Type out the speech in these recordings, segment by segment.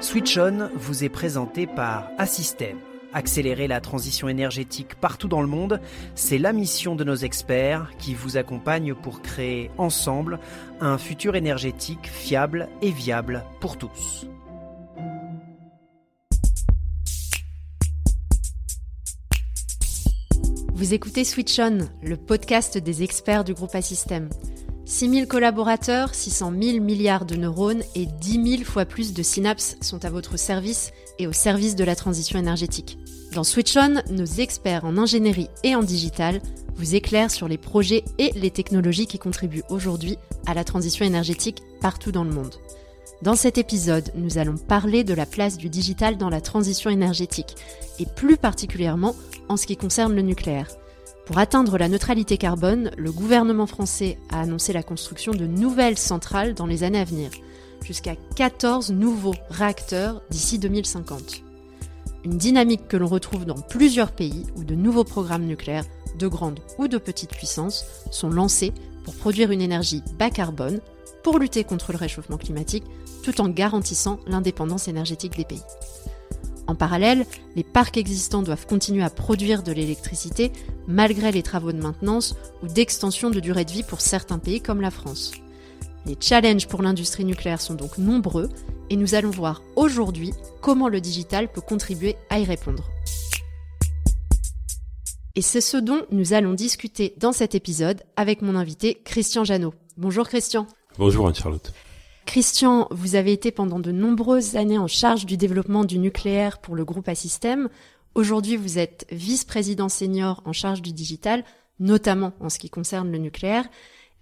Switch On vous est présenté par Assystem. Accélérer la transition énergétique partout dans le monde, c'est la mission de nos experts qui vous accompagnent pour créer ensemble un futur énergétique fiable et viable pour tous. Vous écoutez Switch On, le podcast des experts du groupe Assystem. 6 000 collaborateurs, 600 000 milliards de neurones et 10 000 fois plus de synapses sont à votre service et au service de la transition énergétique. Dans Switch On, nos experts en ingénierie et en digital vous éclairent sur les projets et les technologies qui contribuent aujourd'hui à la transition énergétique partout dans le monde. Dans cet épisode, nous allons parler de la place du digital dans la transition énergétique et plus particulièrement en ce qui concerne le nucléaire. Pour atteindre la neutralité carbone, le gouvernement français a annoncé la construction de nouvelles centrales dans les années à venir, jusqu'à 14 nouveaux réacteurs d'ici 2050. Une dynamique que l'on retrouve dans plusieurs pays où de nouveaux programmes nucléaires, de grande ou de petite puissance, sont lancés pour produire une énergie bas carbone, pour lutter contre le réchauffement climatique, tout en garantissant l'indépendance énergétique des pays. En parallèle, les parcs existants doivent continuer à produire de l'électricité malgré les travaux de maintenance ou d'extension de durée de vie pour certains pays comme la France. Les challenges pour l'industrie nucléaire sont donc nombreux et nous allons voir aujourd'hui comment le digital peut contribuer à y répondre. Et c'est ce dont nous allons discuter dans cet épisode avec mon invité Christian Janot. Bonjour Christian. Bonjour Anne-Charlotte. Christian, vous avez été pendant de nombreuses années en charge du développement du nucléaire pour le groupe Assystem. Aujourd'hui, vous êtes vice-président senior en charge du digital, notamment en ce qui concerne le nucléaire.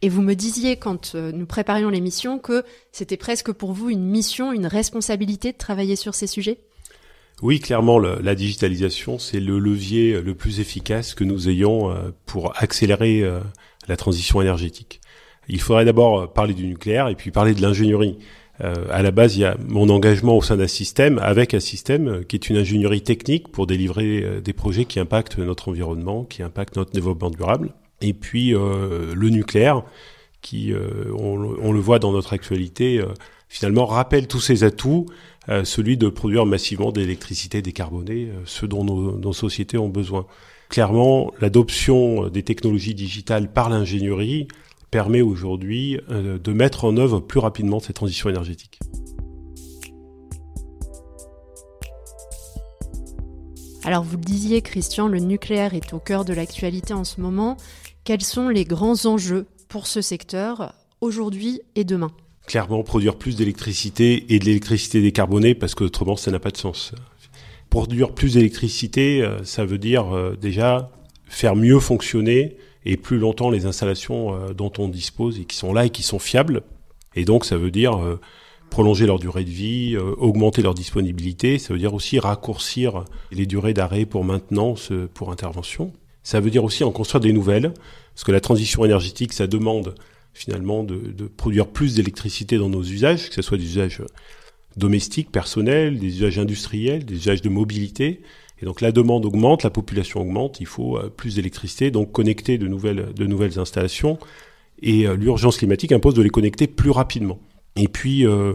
Et vous me disiez, quand euh, nous préparions l'émission, que c'était presque pour vous une mission, une responsabilité de travailler sur ces sujets? Oui, clairement, la digitalisation, c'est le levier le plus efficace que nous ayons euh, pour accélérer euh, la transition énergétique il faudrait d'abord parler du nucléaire et puis parler de l'ingénierie. Euh, à la base, il y a mon engagement au sein d'un système, avec un système euh, qui est une ingénierie technique pour délivrer euh, des projets qui impactent notre environnement, qui impactent notre développement durable. Et puis euh, le nucléaire, qui, euh, on, on, le voit dans notre actualité, finalement rappelle tous ses atouts, celui de produire massivement d'électricité décarbonée, ce dont nos, nos sociétés ont besoin. Clairement, l'adoption des technologies digitales par l'ingénierie permet aujourd'hui euh, de mettre en œuvre plus rapidement cette transition énergétique. Alors vous le disiez Christian, le nucléaire est au cœur de l'actualité en ce moment. Quels sont les grands enjeux pour ce secteur aujourd'hui et demain? Clairement, produire plus d'électricité et de l'électricité décarbonée parce que autrement ça n'a pas de sens. Produire plus d'électricité, euh, ça veut dire euh, déjà faire mieux fonctionner et plus longtemps les installations euh, dont on dispose et qui sont là et qui sont fiables. Et donc ça veut dire euh, prolonger leur durée de vie, euh, augmenter leur disponibilité, ça veut dire aussi raccourcir les durées d'arrêt pour maintenance, pour intervention. Ça veut dire aussi en construire des nouvelles, parce que la transition énergétique, ça demande finalement de, de produire plus d'électricité dans nos usages, que ce soit des usages domestiques, personnels, des usages industriels, des usages de mobilité, et donc la demande augmente, la population augmente, il faut euh, plus d'électricité, donc connecter de nouvelles, de nouvelles installations. Et euh, l'urgence climatique impose de les connecter plus rapidement. Et puis euh,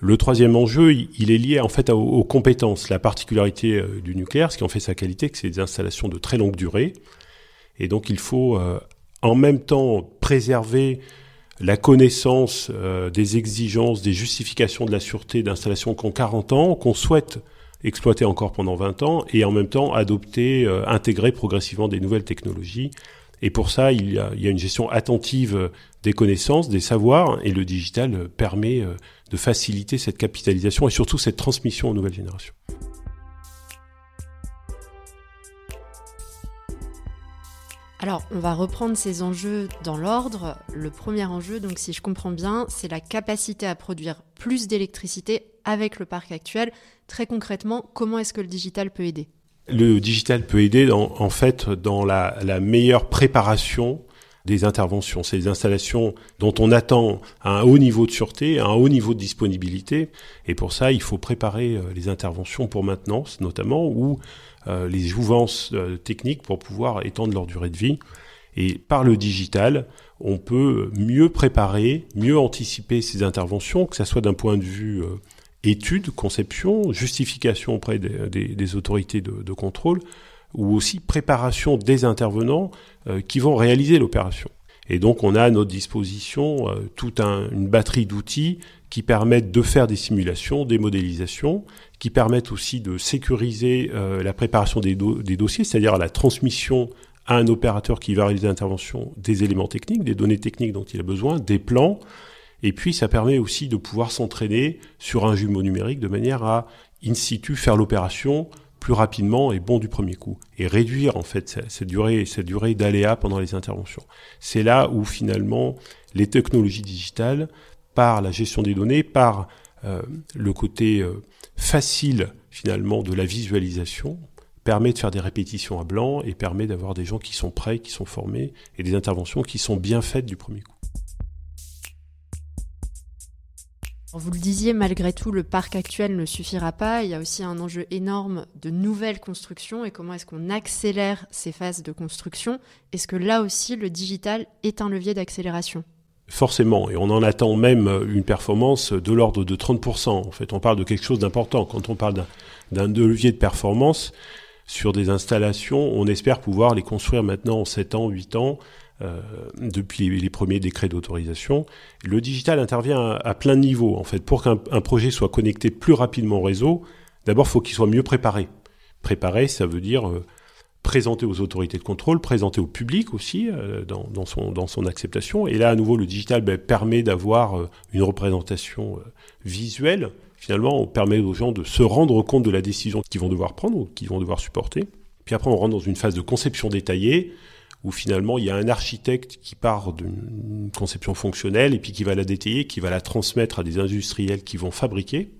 le troisième enjeu, il est lié en fait aux, compétences. La particularité du nucléaire, ce qui en fait sa qualité, c'est des installations de très longue durée. Et donc il faut en même temps préserver la connaissance des exigences, des justifications de la sûreté d'installations qui ont 40 ans, qu'on souhaite exploiter encore pendant 20 ans et en même temps adopter, euh, intégrer progressivement des nouvelles technologies. Et pour ça, il y, a, il y, a, une gestion attentive des connaissances, des savoirs, et le digital permet euh, de faciliter cette capitalisation et surtout cette transmission aux nouvelles générations. Alors, on va reprendre ces enjeux dans l'ordre. Le premier enjeu, donc si je comprends bien, c'est la capacité à produire plus d'électricité avec le parc actuel. Très concrètement, comment est-ce que le digital peut aider? Le digital peut aider dans, en fait dans la, meilleure préparation des interventions. C'est des installations dont on attend un haut niveau de sûreté, un haut niveau de disponibilité. Et pour ça, il faut préparer euh, les interventions pour maintenance, notamment, ou euh, les jouvences euh, techniques pour pouvoir étendre leur durée de vie. Et par le digital, on peut mieux préparer, mieux anticiper ces interventions, que ce soit d'un point de vue étude, conception, justification auprès des, autorités de, contrôle, ou aussi préparation des intervenants euh, qui vont réaliser l'opération. Et donc on a à notre disposition euh, toute une batterie d'outils qui permettent de faire des simulations, des modélisations, qui permettent aussi de sécuriser euh, la préparation des, des dossiers, c'est-à-dire la transmission à un opérateur qui va réaliser l'intervention des éléments techniques, des données techniques dont il a besoin, des plans, et puis ça permet aussi de pouvoir s'entraîner sur un jumeau numérique de manière à in situ faire l'opération plus rapidement et bon du premier coup et réduire en fait cette durée cette durée d'aléa pendant les interventions. C'est là où finalement les technologies digitales par la gestion des données, par euh, le côté euh, facile finalement de la visualisation permet de faire des répétitions à blanc et permet d'avoir des gens qui sont prêts, qui sont formés et des interventions qui sont bien faites du premier coup. Vous le disiez, malgré tout, le parc actuel ne suffira pas. Il y a aussi un enjeu énorme de nouvelles constructions et comment est-ce qu'on accélère ces phases de construction. Est-ce que là aussi, le digital est un levier d'accélération? Forcément, et on en attend même une performance de l'ordre de 30%. En fait, on parle de quelque chose d'important. Quand on parle d'un levier de performance sur des installations, on espère pouvoir les construire maintenant en 7 ans, 8 ans, euh, depuis les, premiers décrets d'autorisation. Le digital intervient à, plein de niveaux. En fait, pour qu'un projet soit connecté plus rapidement au réseau, d'abord, il faut qu'il soit mieux préparé. Préparé, ça veut dire euh, présenter aux autorités de contrôle, présenter au public aussi euh, dans, son, dans son acceptation. Et là, à nouveau, le digital ben, permet d'avoir une représentation visuelle. Finalement, on permet aux gens de se rendre compte de la décision qu'ils vont devoir prendre ou qu'ils vont devoir supporter. Puis après, on rentre dans une phase de conception détaillée où finalement il y a un architecte qui part d'une conception fonctionnelle et puis qui va la détailler, qui va la transmettre à des industriels qui vont fabriquer.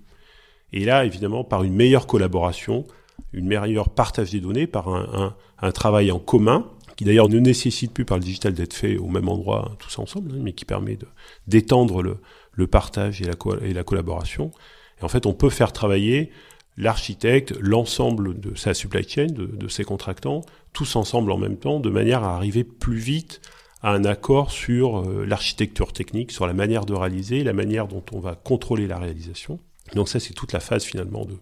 Et là, évidemment, par une meilleure collaboration, une meilleure partage des données, par un, travail en commun, qui d'ailleurs ne nécessite plus par le digital d'être fait au même endroit tous ensemble, hein, mais qui permet d'étendre le, le, partage et la, et la collaboration. Et en fait, on peut faire travailler l'architecte, l'ensemble de sa supply chain, de, ses contractants, tous ensemble en même temps, de manière à arriver plus vite à un accord sur euh, l'architecture technique, sur la manière de réaliser, la manière dont on va contrôler la réalisation. Donc ça, c'est toute la phase finalement de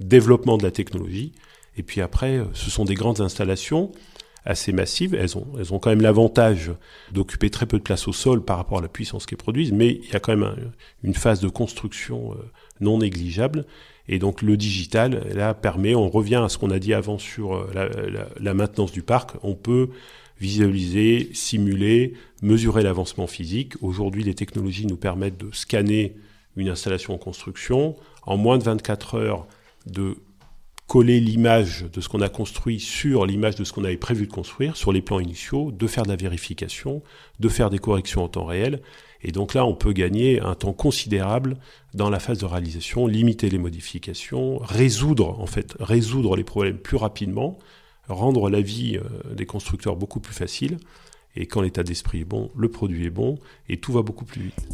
développement de la technologie. Et puis après, euh, ce sont des grandes installations assez massives. Elles ont, elles ont quand même l'avantage d'occuper très peu de place au sol par rapport à la puissance qu'elles produisent, mais il y a quand même une phase de construction euh, non négligeable. Et donc le digital, là, permet, on revient à ce qu'on a dit avant sur euh, la, maintenance du parc, on peut visualiser, simuler, mesurer l'avancement physique. Aujourd'hui, les technologies nous permettent de scanner une installation en construction, en moins de 24 heures de coller l'image de ce qu'on a construit sur l'image de ce qu'on avait prévu de construire, sur les plans initiaux, de faire de la vérification, de faire des corrections en temps réel. Et donc là, on peut gagner un temps considérable dans la phase de réalisation, limiter les modifications, résoudre, en fait, résoudre les problèmes plus rapidement, rendre la vie euh, des constructeurs beaucoup plus facile. Et quand l'état d'esprit est bon, le produit est bon et tout va beaucoup plus vite.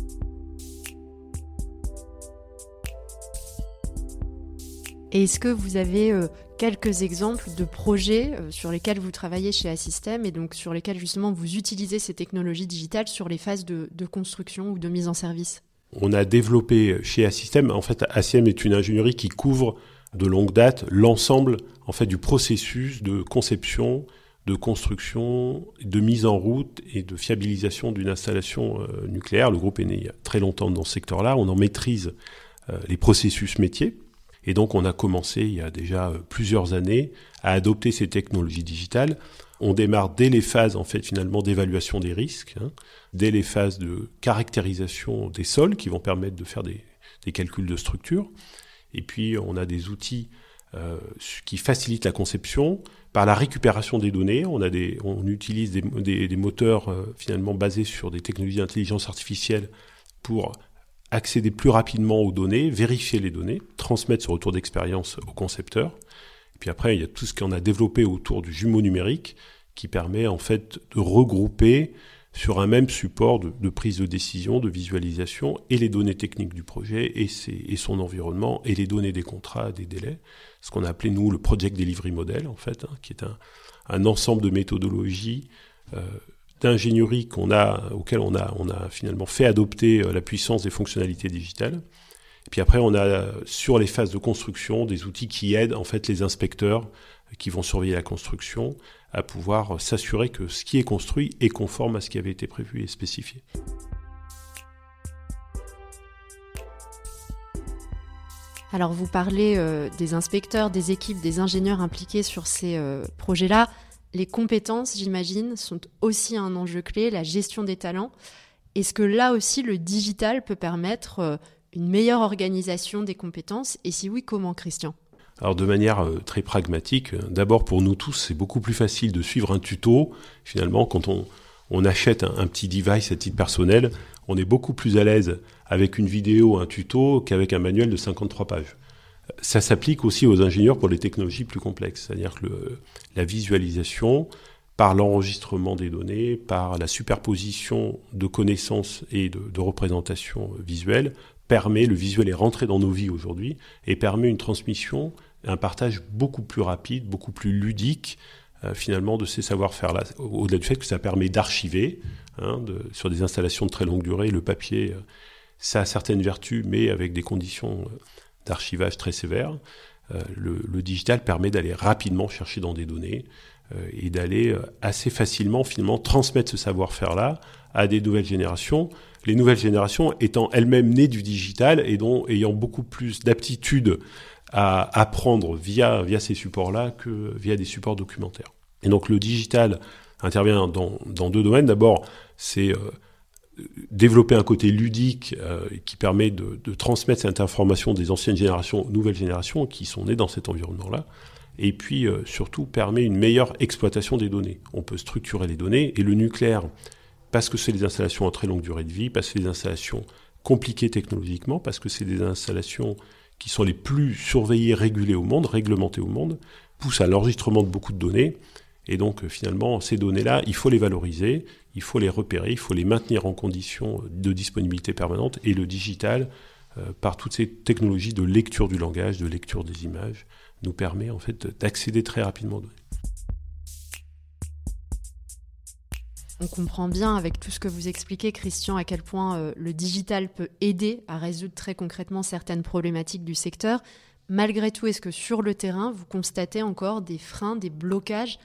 Est-ce que vous avez euh, quelques exemples de projets euh, sur lesquels vous travaillez chez Assystem et donc sur lesquels justement vous utilisez ces technologies digitales sur les phases de, construction ou de mise en service? On a développé chez Assystem, en fait Assystem est une ingénierie qui couvre de longue date l'ensemble en fait du processus de conception, de construction, de mise en route et de fiabilisation d'une installation euh, nucléaire. Le groupe est né il y a très longtemps dans ce secteur-là. On en maîtrise les processus métiers et donc on a commencé il y a déjà euh, plusieurs années à adopter ces technologies digitales. On démarre dès les phases en fait finalement d'évaluation des risques, hein, dès les phases de caractérisation des sols qui vont permettre de faire des, calculs de structure. Et puis on a des outils euh, qui facilitent la conception par la récupération des données. On, a des, on utilise des, moteurs euh, finalement basés sur des technologies d'intelligence artificielle pour accéder plus rapidement aux données, vérifier les données, transmettre ce retour d'expérience au concepteur. Et puis après, il y a tout ce qu'on a développé autour du jumeau numérique qui permet en fait de regrouper sur un même support de, prise de décision, de visualisation, et les données techniques du projet et, son environnement, et les données des contrats, des délais, ce qu'on a appelé nous le Project Delivery Model, en fait, hein, qui est un, un, ensemble de méthodologies euh, d'ingénierie qu'on a, auquel on a, on a finalement fait adopter euh, la puissance des fonctionnalités digitales. puis après, on a sur les phases de construction des outils qui aident en fait les inspecteurs qui vont surveiller la construction à pouvoir s'assurer que ce qui est construit est conforme à ce qui avait été prévu et spécifié. Alors vous parlez euh, des inspecteurs, des équipes, des ingénieurs impliqués sur ces euh, projets-là. Les compétences, j'imagine, sont aussi un enjeu clé, la gestion des talents. Est-ce que là aussi le digital peut permettre euh, une meilleure organisation des compétences? Et si oui, comment, Christian? Alors de manière très pragmatique, d'abord pour nous tous, c'est beaucoup plus facile de suivre un tuto. Finalement, quand on, on achète un, un, petit device à titre personnel, on est beaucoup plus à l'aise avec une vidéo, un tuto, qu'avec un manuel de 53 pages. Ça s'applique aussi aux ingénieurs pour les technologies plus complexes, c'est-à-dire que la visualisation, par l'enregistrement des données, par la superposition de connaissances et de, représentations visuelles, permet, le visuel est rentré dans nos vies aujourd'hui, et permet une transmission, un partage beaucoup plus rapide, beaucoup plus ludique, euh, finalement, de ces savoir-faire-là. Au-delà du fait que ça permet d'archiver, hein, sur des installations de très longue durée, le papier, euh, ça a certaines vertus, mais avec des conditions euh, d'archivage très sévères. Le, digital permet d'aller rapidement chercher dans des données et d'aller assez facilement, finalement, transmettre ce savoir-faire-là à des nouvelles générations. Les nouvelles générations étant elles-mêmes nées du digital et dont ayant beaucoup plus d'aptitude à apprendre via, via ces supports-là que via des supports documentaires. Et donc le digital intervient dans, deux domaines. D'abord, c'est euh, développer un côté ludique euh, qui permet de, transmettre cette information des anciennes générations aux nouvelles générations qui sont nées dans cet environnement-là. Et puis euh, surtout permet une meilleure exploitation des données. On peut structurer les données et le nucléaire, parce que c'est des installations à très longue durée de vie, parce que c'est des installations compliquées technologiquement, parce que c'est des installations qui sont les plus surveillés, régulés au monde, réglementés au monde, poussent à l'enregistrement de beaucoup de données. Et donc, euh, finalement, ces données-là, il faut les valoriser, il faut les repérer, il faut les maintenir en condition de disponibilité permanente. Et le digital, euh, par toutes ces technologies de lecture du langage, de lecture des images, nous permet en fait d'accéder très rapidement aux données. On comprend bien avec tout ce que vous expliquez, Christian, à quel point euh, le digital peut aider à résoudre très concrètement certaines problématiques du secteur. Malgré tout, est-ce que sur le terrain, vous constatez encore des freins, des blocages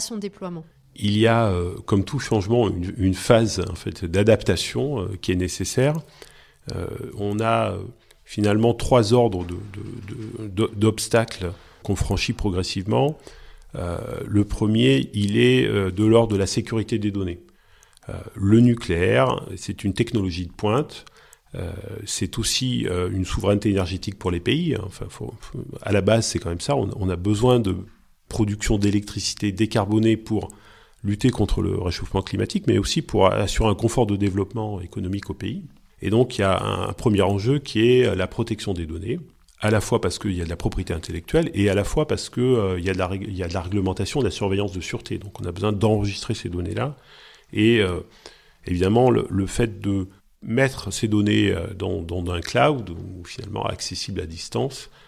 son déploiement Il y a, euh, comme tout changement, une, phase en fait, d'adaptation euh, qui est nécessaire. on a finalement trois ordres d'obstacles qu'on franchit progressivement. Euh, le premier, il est euh, de l'ordre de la sécurité des données. Euh, le nucléaire, c'est une technologie de pointe. c'est aussi une souveraineté énergétique pour les pays. Enfin, à la base, c'est quand même ça. On, a besoin de production d'électricité décarbonée pour lutter contre le réchauffement climatique, mais aussi pour assurer un confort de développement économique au pays. Et donc, il y a un premier enjeu qui est la protection des données à la fois parce qu'il y a de la propriété intellectuelle et à la fois parce qu'il euh, y, a de la, réglementation, de la surveillance de sûreté. Donc on a besoin d'enregistrer ces données-là. Et euh, évidemment, le, fait de mettre ces données euh, dans, dans un cloud, ou finalement accessible à distance, euh,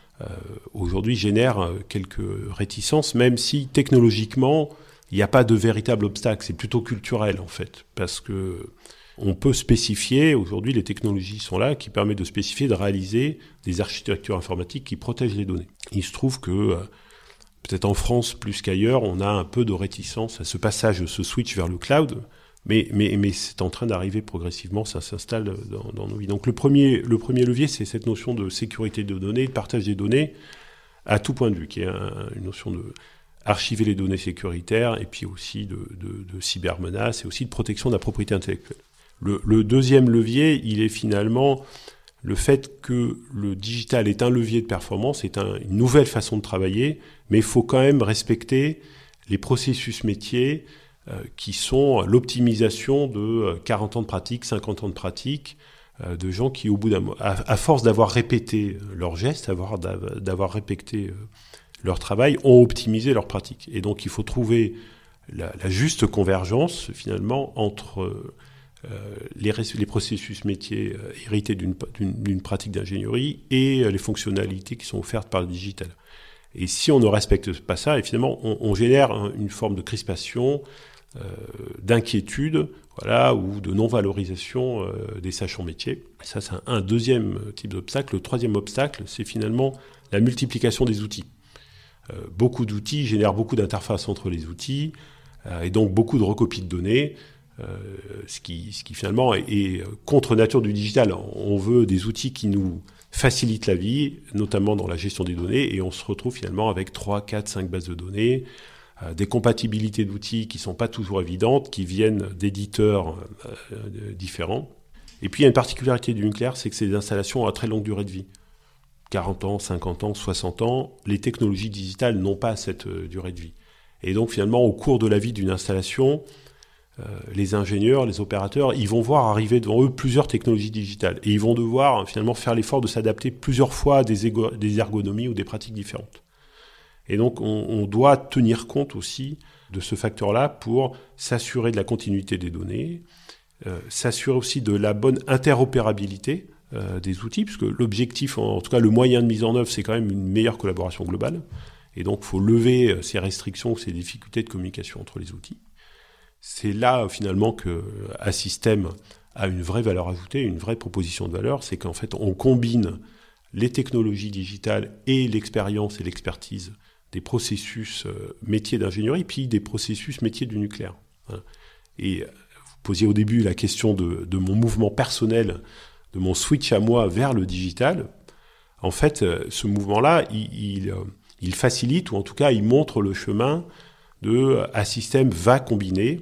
aujourd'hui génère quelques réticences, même si technologiquement, il n'y a pas de véritable obstacle. C'est plutôt culturel en fait, parce que on peut spécifier, aujourd'hui les technologies sont là, qui permettent de spécifier, de réaliser des architectures informatiques qui protègent les données. Il se trouve que, euh, peut-être en France plus qu'ailleurs, on a un peu de réticence à ce passage, ce switch vers le cloud, mais, mais, mais c'est en train d'arriver progressivement, ça s'installe dans, dans, nos vies. Donc le premier, le premier levier, c'est cette notion de sécurité de données, de partage des données, à tout point de vue, qui est une notion de archiver les données sécuritaires, et puis aussi de, de, de cybermenaces, et aussi de protection de la propriété intellectuelle. Le, deuxième levier, il est finalement le fait que le digital est un levier de performance, est une nouvelle façon de travailler, mais il faut quand même respecter les processus métiers qui sont l'optimisation de 40 euh, ans de pratique, 50 ans de pratique, euh, de gens qui, au bout d'un à, force d'avoir répété leurs gestes, d'avoir répété leur travail, ont optimisé leur pratique. Et donc il faut trouver la, juste convergence finalement entre euh, les, processus métiers euh, hérités d'une pratique d'ingénierie et euh, les fonctionnalités qui sont offertes par le digital. Et si on ne respecte pas ça, finalement, on, on génère une forme de crispation, d'inquiétude voilà, ou de non-valorisation des sachants métiers. Ça, c'est un, deuxième type d'obstacle. Le troisième obstacle, c'est finalement la multiplication des outils. beaucoup d'outils génèrent beaucoup d'interfaces entre les outils, et donc beaucoup de recopies de données. Euh, ce, qui, finalement est, contre nature du digital. On veut des outils qui nous facilitent la vie, notamment dans la gestion des données, et on se retrouve finalement avec 3, 4, 5 bases de données, euh, des compatibilités d'outils qui ne sont pas toujours évidentes, qui viennent d'éditeurs euh, différents. Et puis il y a une particularité du nucléaire, c'est que c'est des installations à très longue durée de vie. 40 ans, 50 ans, 60 ans, les technologies digitales n'ont pas cette durée de vie. Et donc finalement, au cours de la vie d'une installation, euh, les ingénieurs, les opérateurs, ils vont voir arriver devant eux plusieurs technologies digitales et ils vont devoir finalement faire l'effort de s'adapter plusieurs fois à des, ergonomies ou des pratiques différentes. Et donc on, doit tenir compte aussi de ce facteur-là pour s'assurer de la continuité des données, euh, s'assurer aussi de la bonne interopérabilité euh, des outils, puisque l'objectif, en, tout cas le moyen de mise en œuvre, c'est quand même une meilleure collaboration globale. Et donc il faut lever ces restrictions, ces difficultés de communication entre les outils. C'est là finalement que Assystem a une vraie valeur ajoutée, une vraie proposition de valeur, c'est qu'en fait on combine les technologies digitales et l'expérience et l'expertise des processus euh, métiers d'ingénierie, puis des processus métiers du nucléaire. Et vous posiez au début la question de, mon mouvement personnel, de mon switch à moi vers le digital. En fait, euh, ce mouvement-là, il, euh, il, facilite, ou en tout cas, il montre le chemin de Assystem va combiner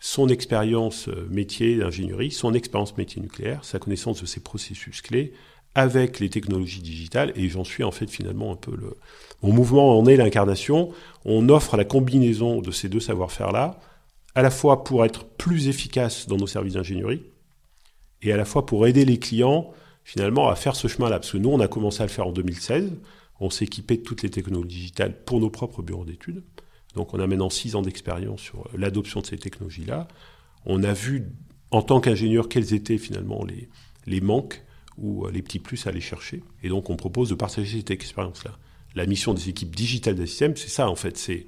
son expérience métier d'ingénierie, son expérience métier nucléaire, sa connaissance de ces processus clés avec les technologies digitales, et j'en suis en fait finalement un peu le... Mon mouvement en est l'incarnation, on offre la combinaison de ces deux savoir-faire-là, à la fois pour être plus efficace dans nos services d'ingénierie, et à la fois pour aider les clients finalement à faire ce chemin-là, parce que nous on a commencé à le faire en 2016, on s'est équipé de toutes les technologies digitales pour nos propres bureaux d'études, donc on a maintenant six ans d'expérience sur l'adoption de ces technologies-là. On a vu en tant qu'ingénieur quels étaient finalement les, les manques ou euh, les petits plus à aller chercher. Et donc on propose de partager cette expérience-là. La mission des équipes digitales d'un c'est ça en fait, c'est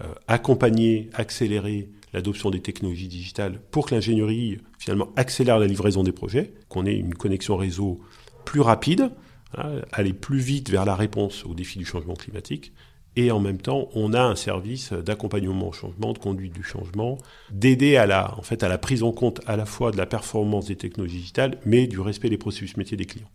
euh, accompagner, accélérer l'adoption des technologies digitales pour que l'ingénierie finalement accélère la livraison des projets, qu'on ait une connexion réseau plus rapide, hein, aller plus vite vers la réponse aux défis du changement climatique, et en même temps, on a un service d'accompagnement au changement, de conduite du changement, d'aider à la, en fait, à la prise en compte à la fois de la performance des technologies digitales, mais du respect des processus métiers des clients.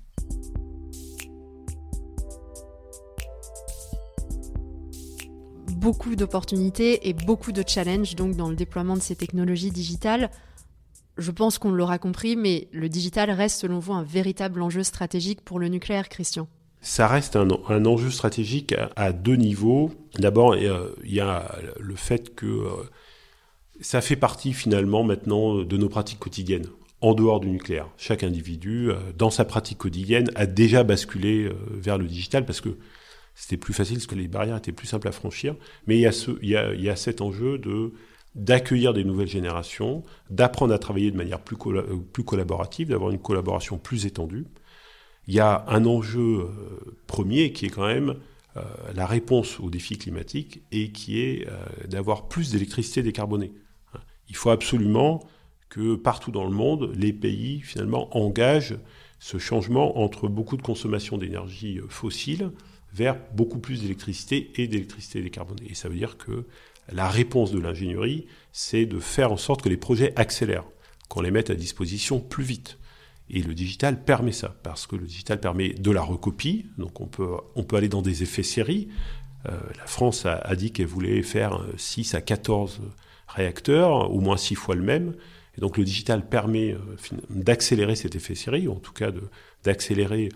Beaucoup d'opportunités et beaucoup de challenges donc dans le déploiement de ces technologies digitales. Je pense qu'on l'aura compris, mais le digital reste selon vous un véritable enjeu stratégique pour le nucléaire, Christian? Ça reste un, enjeu stratégique à, deux niveaux. D'abord, il y a le fait que euh, ça fait partie finalement maintenant de nos pratiques quotidiennes, en dehors du nucléaire. Chaque individu, euh, dans sa pratique quotidienne, a déjà basculé euh, vers le digital parce que c'était plus facile, parce que les barrières étaient plus simples à franchir. Mais il y a, ce, il y a, cet enjeu de d'accueillir des nouvelles générations, d'apprendre à travailler de manière plus, plus collaborative, d'avoir une collaboration plus étendue il y a un enjeu euh, premier qui est quand même euh, la réponse aux défis climatiques et qui est euh, d'avoir plus d'électricité décarbonée. Il faut absolument que partout dans le monde, les pays finalement engagent ce changement entre beaucoup de consommation d'énergie fossile vers beaucoup plus d'électricité et d'électricité décarbonée. Et ça veut dire que la réponse de l'ingénierie, c'est de faire en sorte que les projets accélèrent, qu'on les mette à disposition plus vite. Et le digital permet ça, parce que le digital permet de la recopie, donc on peut, on peut aller dans des effets séries. Euh, la France a, dit qu'elle voulait faire 6 à 14 réacteurs, au moins 6 fois le même. Et donc le digital permet euh, d'accélérer cet effet série, ou en tout cas d'accélérer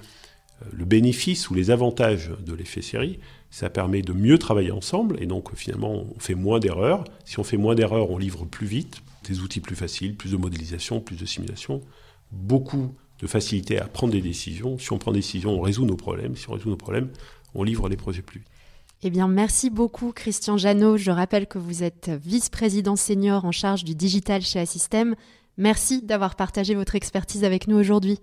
euh, le bénéfice ou les avantages de l'effet série. Ça permet de mieux travailler ensemble, et donc finalement on fait moins d'erreurs. Si on fait moins d'erreurs, on livre plus vite, des outils plus faciles, plus de modélisation, plus de simulation beaucoup de facilité à prendre des décisions. Si on prend des décisions, on résout nos problèmes. Si on résout nos problèmes, on livre les projets plus vite. Eh bien, merci beaucoup, Christian Janot. Je rappelle que vous êtes vice-président senior en charge du digital chez Assystem. Merci d'avoir partagé votre expertise avec nous aujourd'hui.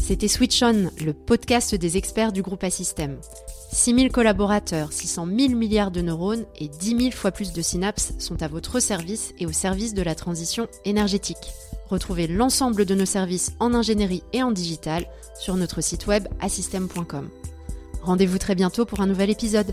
C'était Switch On, le podcast des experts du groupe Assystem. 6000 collaborateurs, 600 000 milliards de neurones et 10 000 fois plus de synapses sont à votre service et au service de la transition énergétique. Retrouvez l'ensemble de nos services en ingénierie et en digital sur notre site web assystem.com. Rendez-vous très bientôt pour un nouvel épisode.